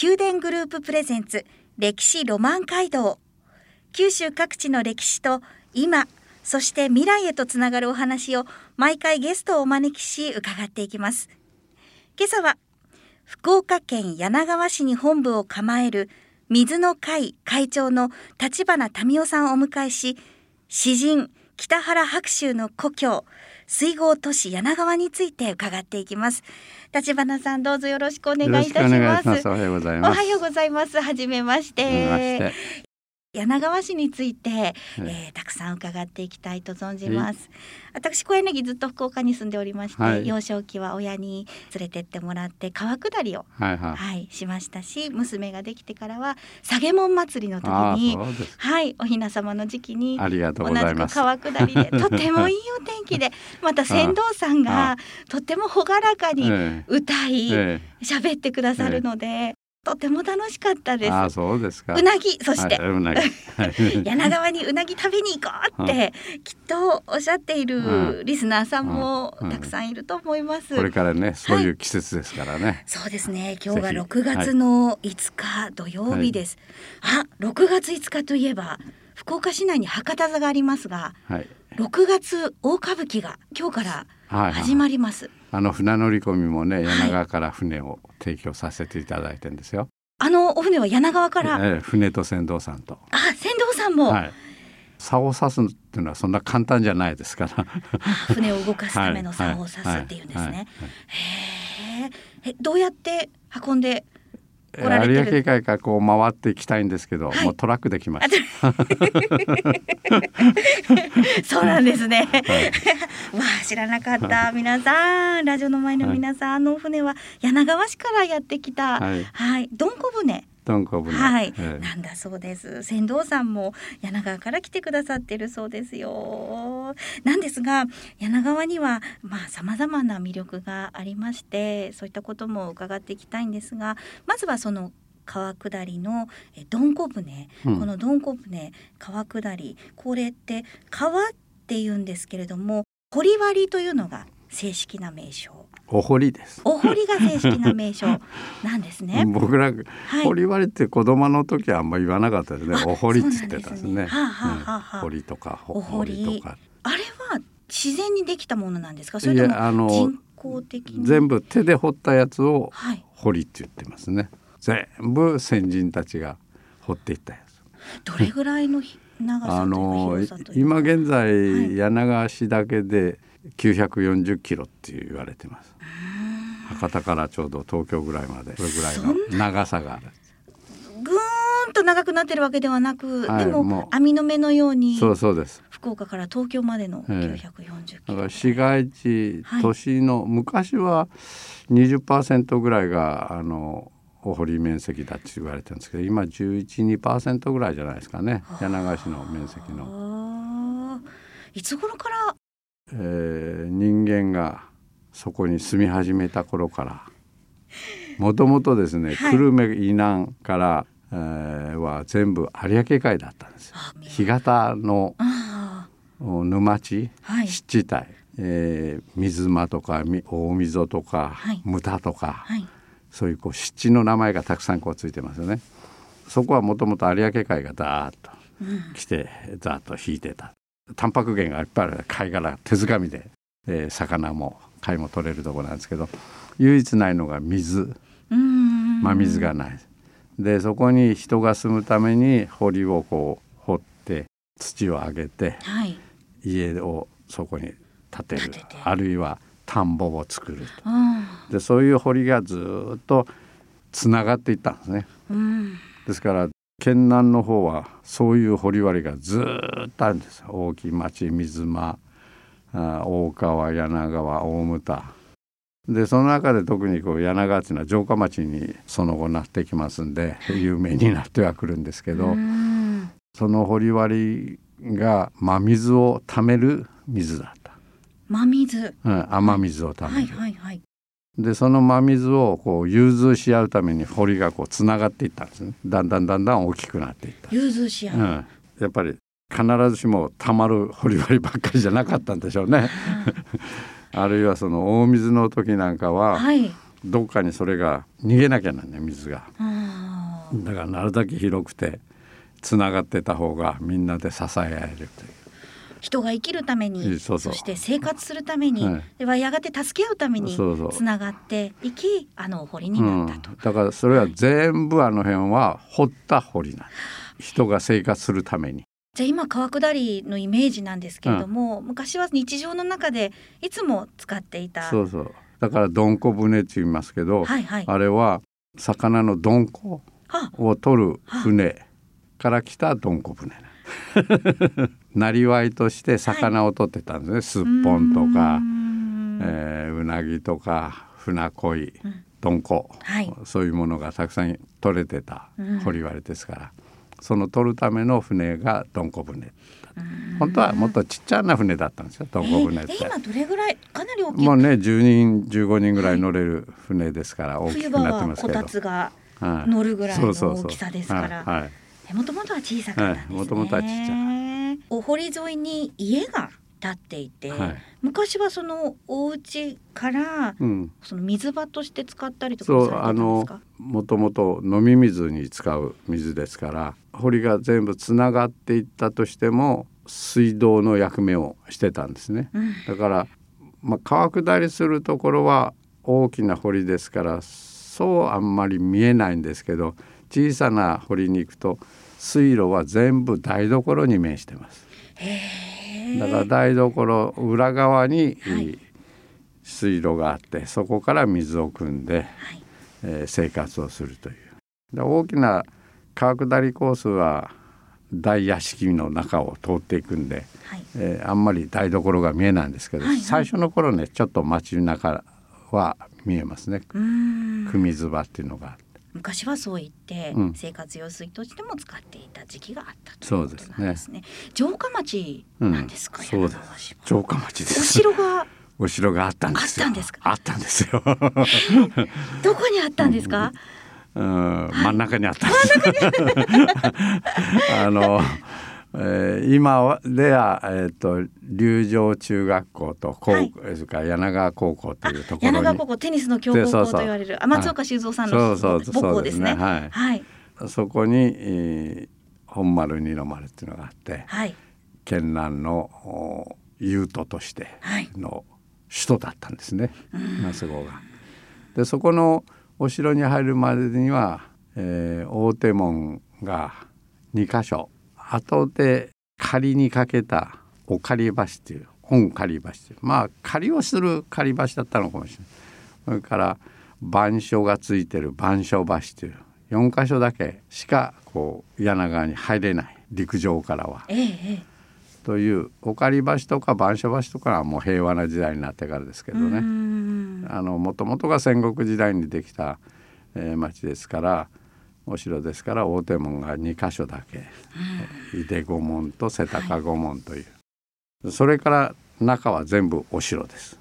宮殿グループプレゼンツ歴史ロマン街道。九州各地の歴史と今そして未来へとつながるお話を毎回ゲストをお招きし伺っていきます。今朝は福岡県柳川市に本部を構える水の会会長の立花民夫さんをお迎えし詩人北原白秋の故郷水郷都市柳川について伺っていきます。立花さんどうぞよろしくお願いいたします。おはようございます。おはようございます。はじめまして柳川市について、えー、たくさん伺っていきたいと存じます。私小柳ずっと福岡に住んでおりまして、はい、幼少期は親に連れてってもらって川下りを、はい、はい。はい、しましたし娘ができてからは下げもん祭りの時にはいお雛様の時期に同じく川下りで とてもいいお天気でまた船頭さんがとても朗らかに歌い喋ってくださるので、とても楽しかったです。あそうですか。うなぎそして、はい、柳川にうなぎ食べに行こうってきっとおっしゃっているリスナーさんもたくさんいると思います。これからねそういう季節ですからね。はい、そうですね。今日が6月の5日土曜日です。はい、あ6月5日といえば福岡市内に博多座がありますが、はい、6月大歌舞伎が今日から始まります。はいあの船乗り込みもね柳川から船を提供させていただいてんですよ。あのお船は柳川から、ええ、船と船頭さんと。あ船頭さんも？はい竿を刺すっていうのはそんな簡単じゃないですから船を動かすための竿を刺すっていうんですね。へえどうやって運んで有明海からこう回っていきたいんですけど、はい、もうトラックできました。そうなんですね。はい、わ あ知らなかった。皆さんラジオの前の皆さん、はい、あの船は柳川市からやってきたはい、はい、どんこ船はい、なんだそうです。船頭さんも柳川から来てくださってるそうですよ。なんですが柳川にはまあ様々な魅力がありましてそういったことも伺っていきたいんですがまずはその川下りのどんこ船、うん、このどんこ船川下り。これって川って言うんですけれども堀割というのが正式な名称お堀です。お堀が正式な名称なんですね。僕ら、はい、堀割って子供の時はあんまり言わなかったですね。お堀って言ってたんですね。はあ、はあはあ、堀とかお堀とか。あれは自然にできたものなんですか？それとも人工的全部手で掘ったやつを堀って言ってますね。全部先人たちが掘っていったやつ。どれぐらいの長さあの今現在、柳川市だけで940キロって言われてます。博多からちょうど東京ぐらいまで。それぐらいの長さがある。ぐーんと長くなってるわけではなく、はい、でも網の目のようにそうそうです。福岡から東京までの940キロ、だから市街地、都市の昔は20%ぐらいがあのお堀面積だって言われてるんですけど今1112%ぐらいじゃないですかね。柳川市の面積の。いつ頃から、えー、人間がそこに住み始めた頃からもともとですね、はい、久留米以南から、えー、は全部有明海だったんですよ。干潟の沼地、はい、湿地帯、えー、水間とか大溝とか、はい、牟田とか、はい、そういうこう湿地の名前がたくさんこうついてますよね。そこはもともと有明海がダーッと来て、うん、ザーッと引いてた。タンパク源がいっぱいある貝殻手づかみで、えー、魚も貝も取れるとこなんですけど唯一ないのが水。真水がない。でそこに人が住むために堀をこう掘って土を上げて、はい、家をそこに建てる。あるいは田んぼを作ると、でそういう堀がずっとつながっていったんですね。ですから県南の方はそういう堀割がずっとあるんです。大きい町水間大川柳川大牟田。でその中で特にこう柳川っていうのは城下町にその後なってきますんで有名になってはくるんですけどその掘割が真水を貯める水だった。真水、うん、雨水を貯める。はいはいはい、でその真水をこう融通し合うために堀がこうつながっていったんですね。だんだんだんだん大きくなっていった。融通し合う、うん、やっぱり必ずしもたまる掘割ばっかりじゃなかったんでしょうね。あるいはその大水の時なんかは、はい、どっかにそれが逃げなきゃなんね水が。だからなるだけ広くてつながってた方がみんなで支え合えるという。人が生きるためにそして生活するために、はい、ではやがて助け合うためにつながっていきあの堀になった。と、うん、だからそれは全部あの辺は掘った堀なん人が生活するために。じゃあ今川下りのイメージなんですけれども、うん、昔は日常の中でいつも使っていた。そうそう。だからどんこ船って言いますけど、はいはい、あれは魚のどんこを取る船から来たどんこ船な りわいとして魚を取ってたんですね、はい、すっぽんとかう,、えー、うなぎとか船恋、どん。こ、はい、そういうものがたくさん取れてた堀割ですから。その取るための船がどんこ船本当はもっとちっちゃな船だったんですよどんこ船って、今どれぐらいかなり大きい？もうね10人15人ぐらい乗れる船ですから大きくなってますけど。こたつが乗るぐらいの大きさですからもともとは小さかったんですね。もともとはちっちゃいお堀沿いに家が立っていて、はい、昔はそのお家から、うん、その水場として使ったりとかそうあのもともと飲み水に使う水ですから堀が全部つながっていったとしても水道の役目をしてたんですね、うん、だから、まあ、川下りするところは大きな堀ですからそうあんまり見えないんですけど小さな堀に行くと水路は全部台所に面してます。へだから台所裏側に、水路があってそこから水を汲んで、はい、えー、生活をするという。で大きな川下りコースは大屋敷の中を通っていくんで、はい、えー、あんまり台所が見えないんですけど、はいはい、最初の頃ねちょっと街の中は見えますね。組水場っていうのがあって。昔はそう言って生活用水としても使っていた時期があったということなんですね。すね城下町なんですか、うん、そうです城下町です。お城が お城があったんですあったんですか？あったんですよ。どこにあったんですか？うん、真ん中にあったんです。あの。えー、今では、えーと、龍城中学校と高、はい、それから柳川高校というところに。柳川高校テニスの強豪校と言われる松岡修造さんの母校ですね。はい、はい、そこに、えー、本丸二の丸っていうのがあって、はい、県南の雄都としての首都だったんですね、はい、そこが。でそこのお城に入るまでには、えー、大手門が2箇所後で仮にかけたお借り橋っていう本借り橋っていう。まあ借りをする借り橋だったのかもしれない。それから板書がついてる板書橋っていう。4箇所だけしかこう柳川に入れない陸上からは。ええ、というお借り橋とか板書橋とかはもう平和な時代になってからですけどね。もともとが戦国時代にできた、えー、町ですからお城ですから大手門が2箇所だけ、うん、井出御門と瀬高御門という、はい、それから中は全部お城です。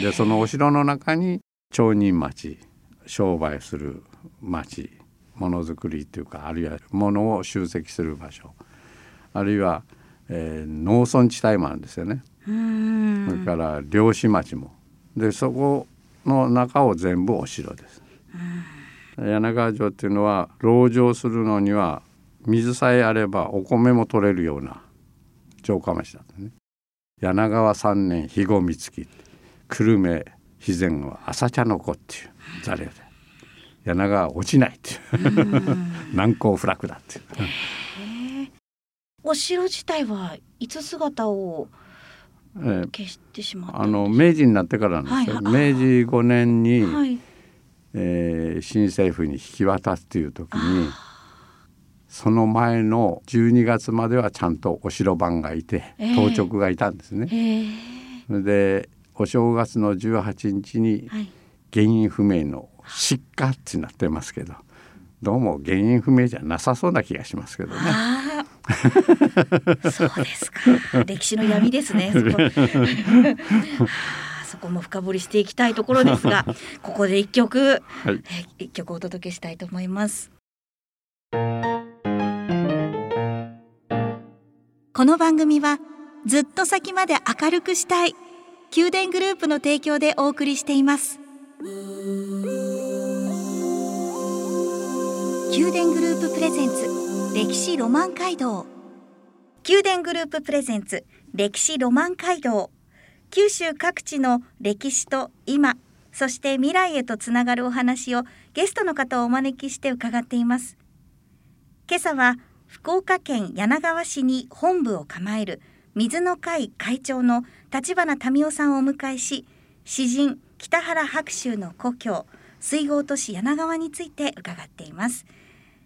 でそのお城の中に町人町商売する町ものづくりというかあるいは物を集積する場所あるいは、えー、農村地帯もあるんですよね。それから漁師町もでそこの中を全部お城です。柳川城っていうのは籠城するのには水さえあればお米も取れるような城下町だったね。柳川三年肥後光月久留米肥前は朝茶の子っていうザレで。柳川落ちないっていう。難攻不落だっていう。お城自体はいつ姿を消してしまった、えー、あの明治になってからなんですよ。はい、明治5年に、はいえー、新政府に引き渡すという時にその前の12月まではちゃんとお城番がいて、当直がいたんですね。えー、でお正月の18日に原因不明の失火ってなってますけどどうも原因不明じゃなさそうな気がしますけどね。そうですか。歴史の闇ですね。そこも深掘りしていきたいところですが、ここで一曲、はい、一曲お届けしたいと思います。この番組はずっと先まで明るくしたい宮殿グループの提供でお送りしています。宮殿グループプレゼンツ歴史ロマン街道。宮殿グループプレゼンツ歴史ロマン街道九州各地の歴史と今そして未来へとつながるお話をゲストの方をお招きして伺っています。今朝は福岡県柳川市に本部を構える水の会会長の立花民夫さんをお迎えし詩人北原白秋の故郷水郷都市柳川について伺っています。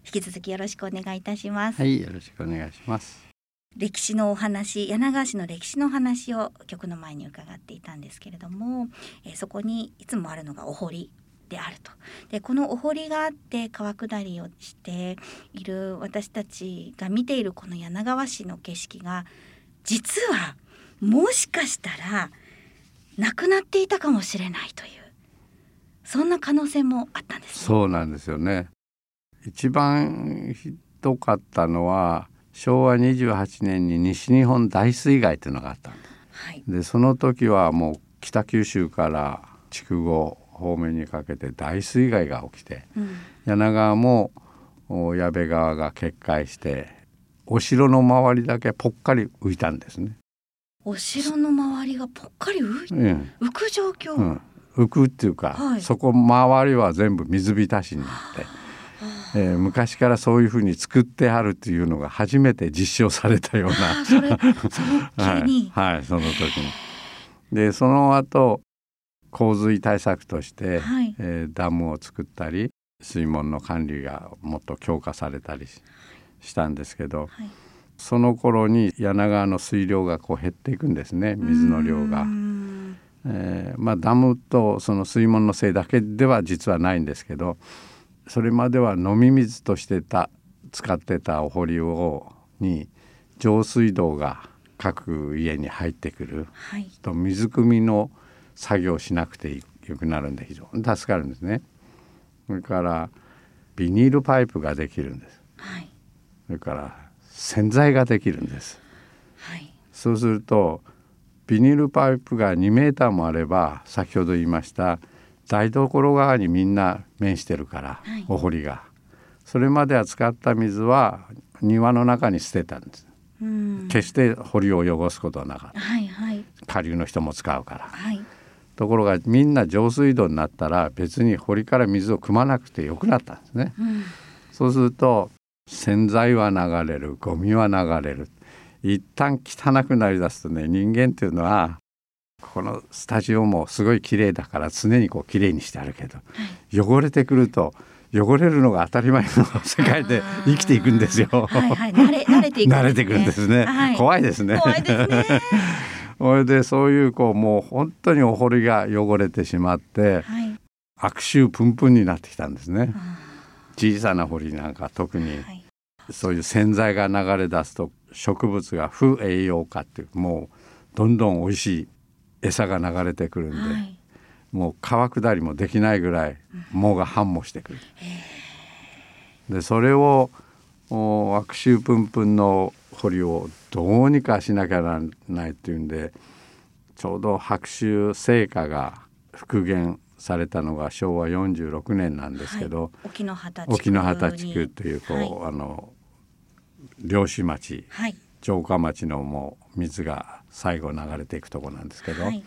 引き続きよろしくお願いいたします。はいよろしくお願いします。歴史のお話柳川市の歴史の話を曲の前に伺っていたんですけれども、えー、そこにいつもあるのがお堀であると。でこのお堀があって川下りをしている私たちが見ているこの柳川市の景色が実はもしかしたらなくなっていたかもしれないというそんな可能性もあったんです、ね、そうなんですよね。一番ひどかったのは昭和28年に西日本大水害というのがあったんです、はい、でその時はもう北九州から筑後方面にかけて大水害が起きて、うん、柳川も矢部川が決壊してお城の周りだけぽっかり浮いたんですね。お城の周りがぽっかり浮い、うん、浮く状況、うん、浮くっていうか、はい、そこ周りは全部水浸しになって、えー、昔からそういうふうに作ってあるっていうのが初めて実証されたような。はい、はい、その時に。でその後洪水対策として、はい、えー、ダムを作ったり水門の管理がもっと強化されたりしたんですけど、はい、その頃に柳川の水量がこう減っていくんですね水の量が。えー、まあ、ダムとその水門のせいだけでは実はないんですけどそれまでは飲み水としてた使ってたお堀をに上水道が各家に入ってくる、はい、と水汲みの作業しなくてよくなるんで非常に助かるんですね。それからビニールパイプができるんです。はい、それから洗剤ができるんです。はい、そうするとビニールパイプが2メーターもあれば先ほど言いました台所側にみんな面してるから、はい、お堀が。それまでは使った水は庭の中に捨てたんです。決して堀を汚すことはなかった、はいはい、下流の人も使うから、はい、ところがみんな上水道になったら別に堀から水を汲まなくてよくなったんですね。うん、そうすると洗剤は流れるゴミは流れる。一旦汚くなりだすとね人間っていうのはこのスタジオもすごい綺麗だから常にこう綺麗にしてあるけど、はい、汚れてくると汚れるのが当たり前の世界で生きていくんですよ。はいはい、慣れ慣れていく、ね、慣れてくるんですね。はい、怖いですね。怖いですね。それでそういうこうもう本当にお堀が汚れてしまって、はい、悪臭プンプンになってきたんですね。小さな堀なんか特に、はい、そういう洗剤が流れ出すと植物が不栄養化っていうもうどんどん美味しい餌が流れてくるんで、はい、もう川下りもできないぐらい藻が繁茂してくる。でそれを悪臭プンプンの掘りをどうにかしなきゃならないっていうんでちょうど白州製菓が復元されたのが昭和46年なんですけど、はい、沖ノ畑地区地区っていうこう、はい、あの漁師町、はい、城下町のもう水が最後流れていくとこなんですけど、はい、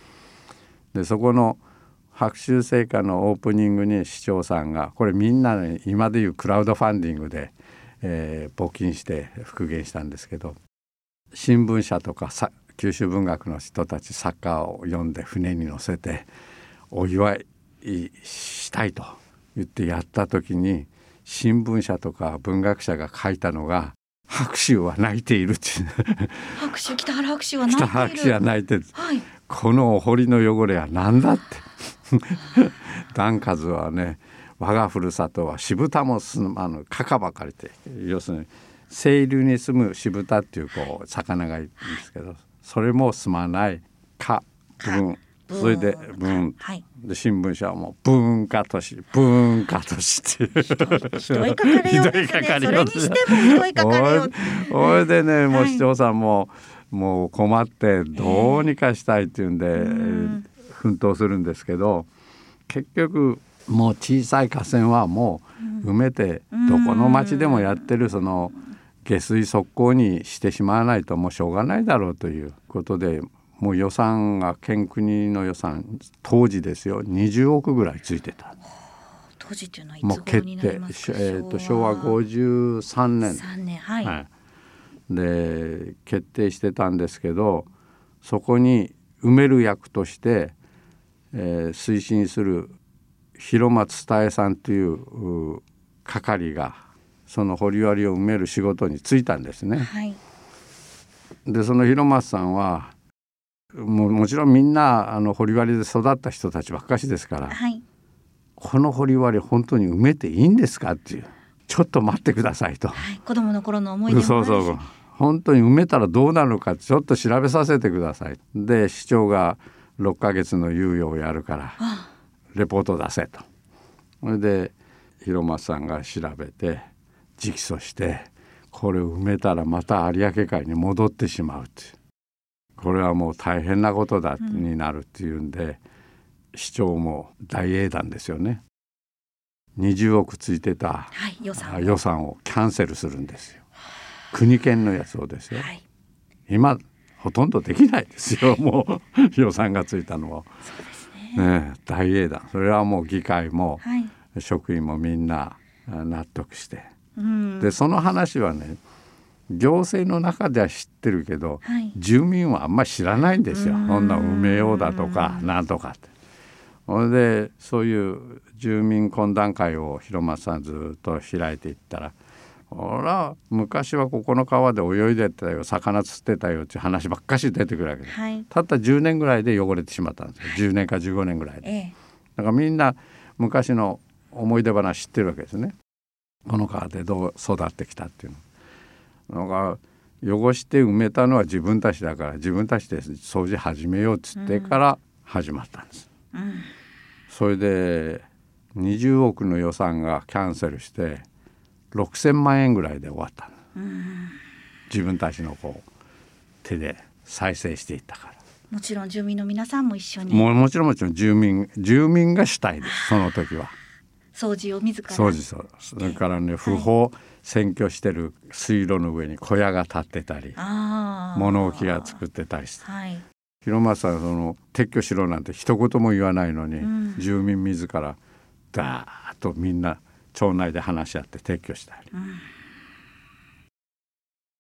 でそこの白州製菓のオープニングに市長さんがこれみんな、ね、今でいうクラウドファンディングでえー、募金して復元したんですけど。新聞社とか九州文学の人たちサッカーを読んで船に乗せてお祝いしたいと言ってやった時に新聞社とか文学者が書いたのが拍手は泣いているって拍手北原拍手は泣いている。北原拍手は泣いてる、はい、このお堀の汚れは何だって。段数はね我がふるさとは渋田もすあのかかばかりて要するに清流に住む渋田っていうこう魚がいるんですけどそれも住まないか分それで文、はい、で新聞社はもう文化都市文化都市っていう。ひどい。かかれようですね。それにしてもひどいかかれよう。それでねもう市長さんも、もう困ってどうにかしたいっていうんで、えー、奮闘するんですけど結局もう小さい河川はもう埋めて、どこの町でもやってるその下水側溝にしてしまわないともうしょうがないだろうということでもう予算が県国の予算当時ですよ。20億ぐらいついてた。当時っていうのはいつ頃になりますか？えーと、昭和53年 ,3 年、はい、はい、で決定してたんですけどそこに埋める役として、えー、推進する広松多江さんという係がその堀割を埋める仕事に就いたんですね。はい、でその広松さんはももちろんみんなあの掘割で育った人たちばっかしですから、はい、この掘割本当に埋めていいんですかっていうちょっと待ってくださいと、はい、子供の頃の思い出そうそう本当に埋めたらどうなるのかちょっと調べさせてください。で市長が6ヶ月の猶予をやるからレポート出せと。それで広松さんが調べて直訴してこれを埋めたらまた有明海に戻ってしまうってこれはもう大変なことだになるっていうんで、うん、市長も大英断ですよね。20億ついてた、はい、予算予算をキャンセルするんですよ。国権のやつをですよ、はい、今ほとんどできないですよ。もう予算がついたのは。ね、ね、大英断。それはもう議会も、はい、職員もみんな納得して、うん、でその話はね行政の中では知ってるけど、はい、住民はあんまり知らないんですよ。そんな埋めようだとかなんとかって。それでそういう住民懇談会を広松さんずっと開いていったら「ほら昔はここの川で泳いでたよ魚釣ってたよ」っていう話ばっかし出てくるわけです、はい、たった10年ぐらいで汚れてしまったんですよ10年か15年ぐらいで。ええ、だからみんな昔の思い出話知ってるわけですね。この川でどう育ってきたっていうの。のが汚して埋めたのは自分たちだから自分たちで掃除始めようっつってから始まったんです。うん、それで20億の予算がキャンセルして6,000万円ぐらいで終わった、うん、自分たちのこう手で再生していったから。もちろん住民の皆さんも一緒に。ももちろんもちろん住民住民が主体ですその時は。掃除を自ら。掃除そう。それからね不法、はい占拠してる水路の上に小屋が建ってたり物置が作ってたりして、はい、広松さんその撤去しろなんて一言も言わないのに、うん、住民自らダーッとみんな町内で話し合って撤去したり、うん、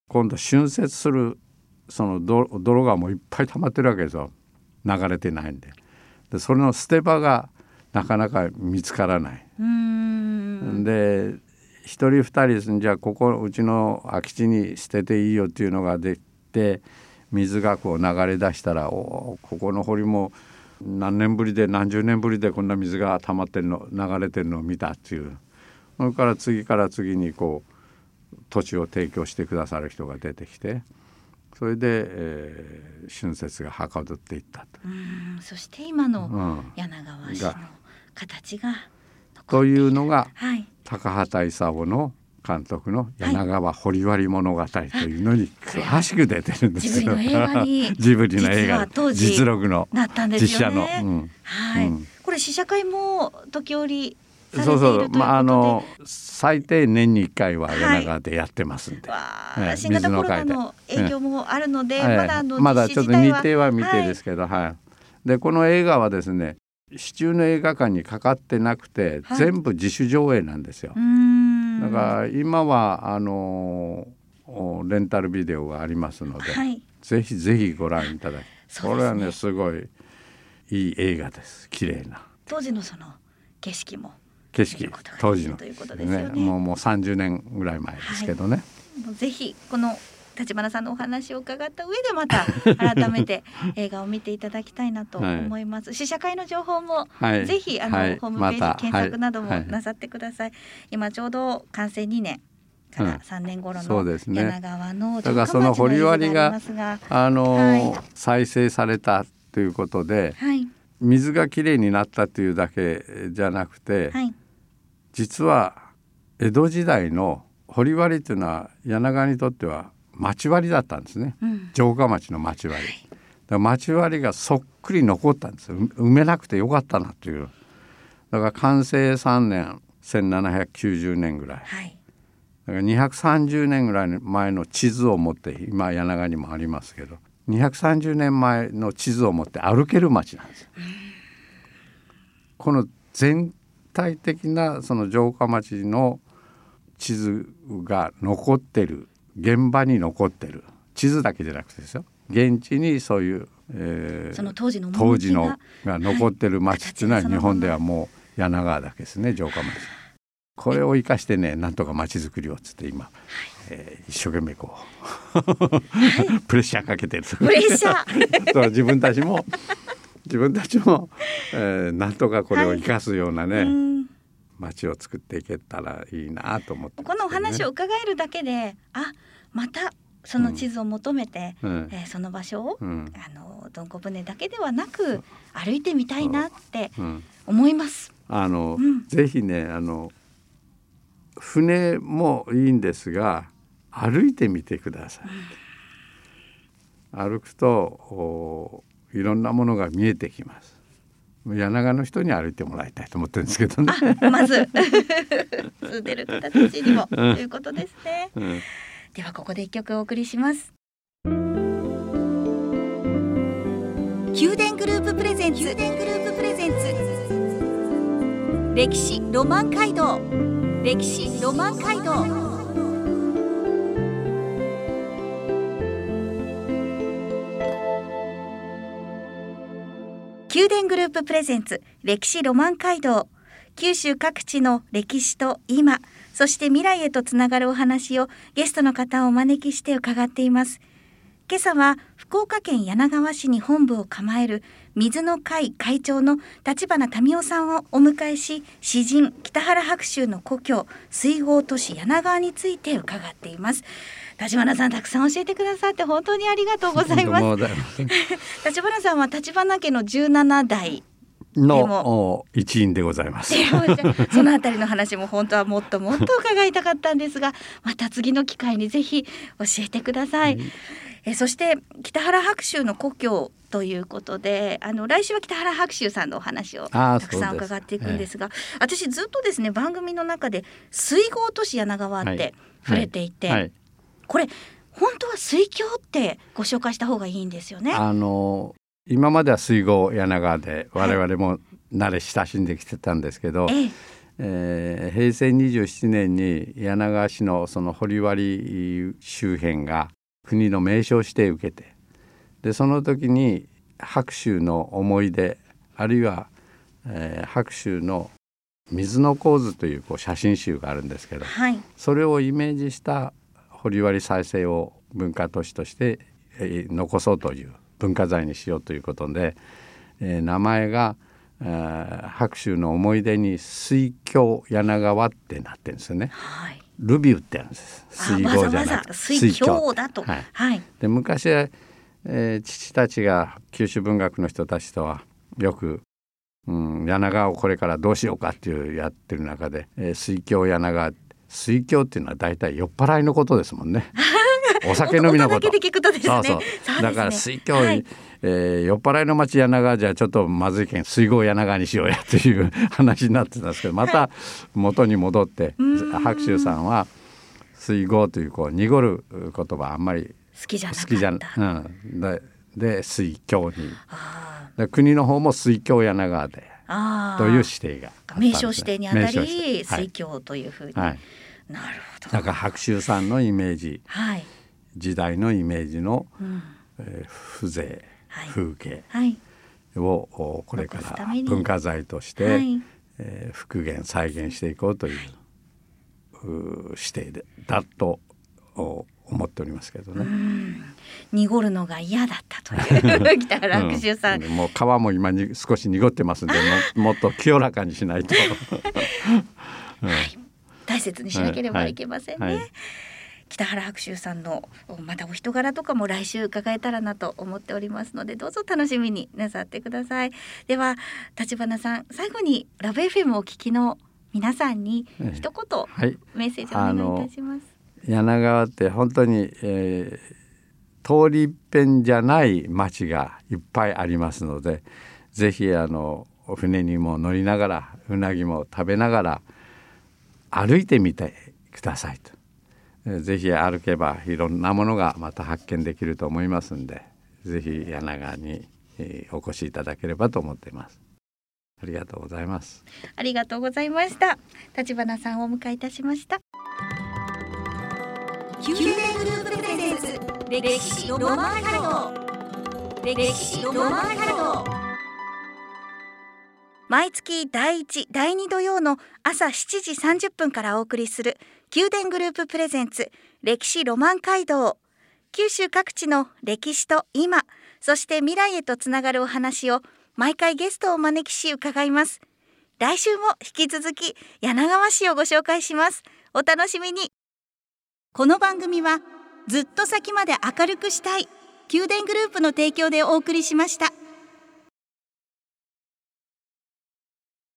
今度浚渫するその泥がもういっぱい溜まってるわけですよ。流れてないんで。でそれの捨て場がなかなか見つからない。で一人二人じゃあここうちの空き地に捨てていいよっていうのができて水がこう流れ出したらおここの堀も何年ぶりで何十年ぶりでこんな水が溜まってるの流れてるのを見たっていう。それから次から次にこう土地を提供してくださる人が出てきてそれで、えー、春節がはかどっていったと。そして今の柳川市の形が、というのが、はい、高畑勲の監督の柳川堀割物語というのに詳しく出てるんですよ。ジブリの映画実録の実写の、はい、これ試写会も時折そうそう。まああの最低年に一回は柳川でやってますんで、はい、新型コロナの影響もあるので、まだあのまだちょっと日程は未定ですけど、はい、でこの映画はですね市中の映画館にかかってなくて、はい、全部自主上映なんですよ。だから今はあのレンタルビデオがありますので、はい、ぜひぜひご覧いただき、ね、これはねすごいいい映画です。綺麗な。当時のその景色も。景色当時のということですね。もうもう30年ぐらい前ですけどね、はい、ぜひこの立花さんのお話を伺った上でまた 改めて映画を見ていただきたいなと思います。はい、試写会の情報も、はい、ぜひあの、はい、ホームページ、ま、検索などもなさってください。今ちょうど完成2年から3年頃の柳川の、ね、だからその堀割があの、はい、再生されたということで、はい、水がきれいになったというだけじゃなくて、はい、実は江戸時代の堀割というのは柳川にとっては町割だったんですね、うん、城下町の町割。だ町割がそっくり残ったんです。埋めなくてよかったなという。だから完成3年1790年ぐらい、はい、だから230年ぐらい前の地図を持って今柳川にもありますけど230年前の地図を持って歩ける町なんです。この全体的なその城下町の地図が残ってる現場に残ってる。地図だけじゃなくてですよ。現地にそういう、えー、その当時の当時のが残ってる町っていうのは日本ではもう柳川だけですね城下町。これを生かしてねなんとか町づくりをつって今、はい、えー、一生懸命こう、はい、プレッシャーかけてるプレッシャー。自分たちも自分たちも、えー、なんとかこれを生かすようなね、はい、町を作っていけたらいいなと思って、ね、このお話を伺えるだけであまたその地図を求めて、うん、えー、その場所を、うん、あのどんこ船だけではなく歩いてみたいなって思います。あの、うん、ぜひねあの船もいいんですが歩いてみてください。歩くといろんなものが見えてきます。柳川の人に歩いてもらいたいと思ってるんですけどね。まず 住んでる方たちにも、ということですね。うん、ではここで一曲お送りします。宮殿グループプレゼンツ。宮殿グループプレゼンツ。歴史ロマン街道。歴史ロマン街道宮殿グループプレゼンツ歴史ロマン街道。九州各地の歴史と今そして未来へとつながるお話をゲストの方をお招きして伺っています。今朝は福岡県柳川市に本部を構える水の会会長の立花民夫さんをお迎えし詩人北原白秋の故郷水郷都市柳川について伺っています。立花さんたくさん教えてくださって本当にありがとうございます。立花さんは立花家の17代の一員でございます。そのあたりの話も本当はもっともっと伺いたかったんですが、また次の機会にぜひ教えてください。はい。えそして北原白秋の故郷ということであの来週は北原白秋さんのお話をたくさん伺っていくんですが私ずっとですね番組の中で水郷都市柳川って触れていて、はいはいはい、これ本当は水郷ってご紹介した方がいいんですよね。あの今までは水郷柳川で我々も慣れ親しんできてたんですけど、ええ。えー、平成27年に柳川市のその堀割周辺が国の名称指定受けてでその時に白州の思い出あるいは、えー、白州の水の構図というこう写真集があるんですけど、はい、それをイメージした堀割再生を文化都市として、えー、残そうという文化財にしようということで、えー、名前が、えー、白州の思い出に水郷柳川ってなってるんですよね。はい。ルビューってあるんです。水郷じゃなくて。水郷だと。はい、はい、で昔は、えー、父たちが九州文学の人たちとはよく、うん、柳川をこれからどうしようかっていうやってる中で、えー、水郷柳川水郷っていうのは大体酔っ払いのことですもんね。お酒飲みのこと。そうそう。だから水郷、はい、えー、酔っ払いの町柳川じゃちょっとまずいけん水郷柳川にしようやっていう話になってたんですけどまた元に戻って、白秋さんは水郷というこう濁る言葉あんまり好きじゃなうん、でで水郷に。で国の方も水郷柳川でという指定が、ね、名称指定にあたり水郷というふうに、はい、なるほど。だから白秋さんのイメージ、はい、時代のイメージの、うん、えー、風情風景をこれから文化財として、はい、えー、復元再現していこうという指定でだと思思っておりますけどね。濁るのが嫌だったという。北原白秋さん、うん、もう皮も今に少し濁ってますんでももっと清らかにしないと、はい、大切にしなければいけませんね。北原白秋さんのまたお人柄とかも来週伺えたらなと思っておりますのでどうぞ楽しみになさってください。では立花さん最後にラブ FM をお聞きの皆さんに一言、はい、メッセージお願いいたします。柳川って本当に、えー、通り一遍じゃない町がいっぱいありますのでぜひあのお船にも乗りながらうなぎも食べながら歩いてみてくださいと。ぜひ歩けばいろんなものがまた発見できると思いますんでぜひ柳川にお越しいただければと思っています。ありがとうございます。ありがとうございました。立花さんをお迎えいたしました。宮殿グループプレゼンツ歴史ロマンハルド歴史ロマンハルド毎月第1第2土曜の朝7時30分からお送りする宮殿グループプレゼンツ歴史ロマン街道。九州各地の歴史と今そして未来へとつながるお話を毎回ゲストをお招きし伺います。来週も引き続き柳川市をご紹介します。お楽しみに。この番組はずっと先まで明るくしたい宮殿グループの提供でお送りしました。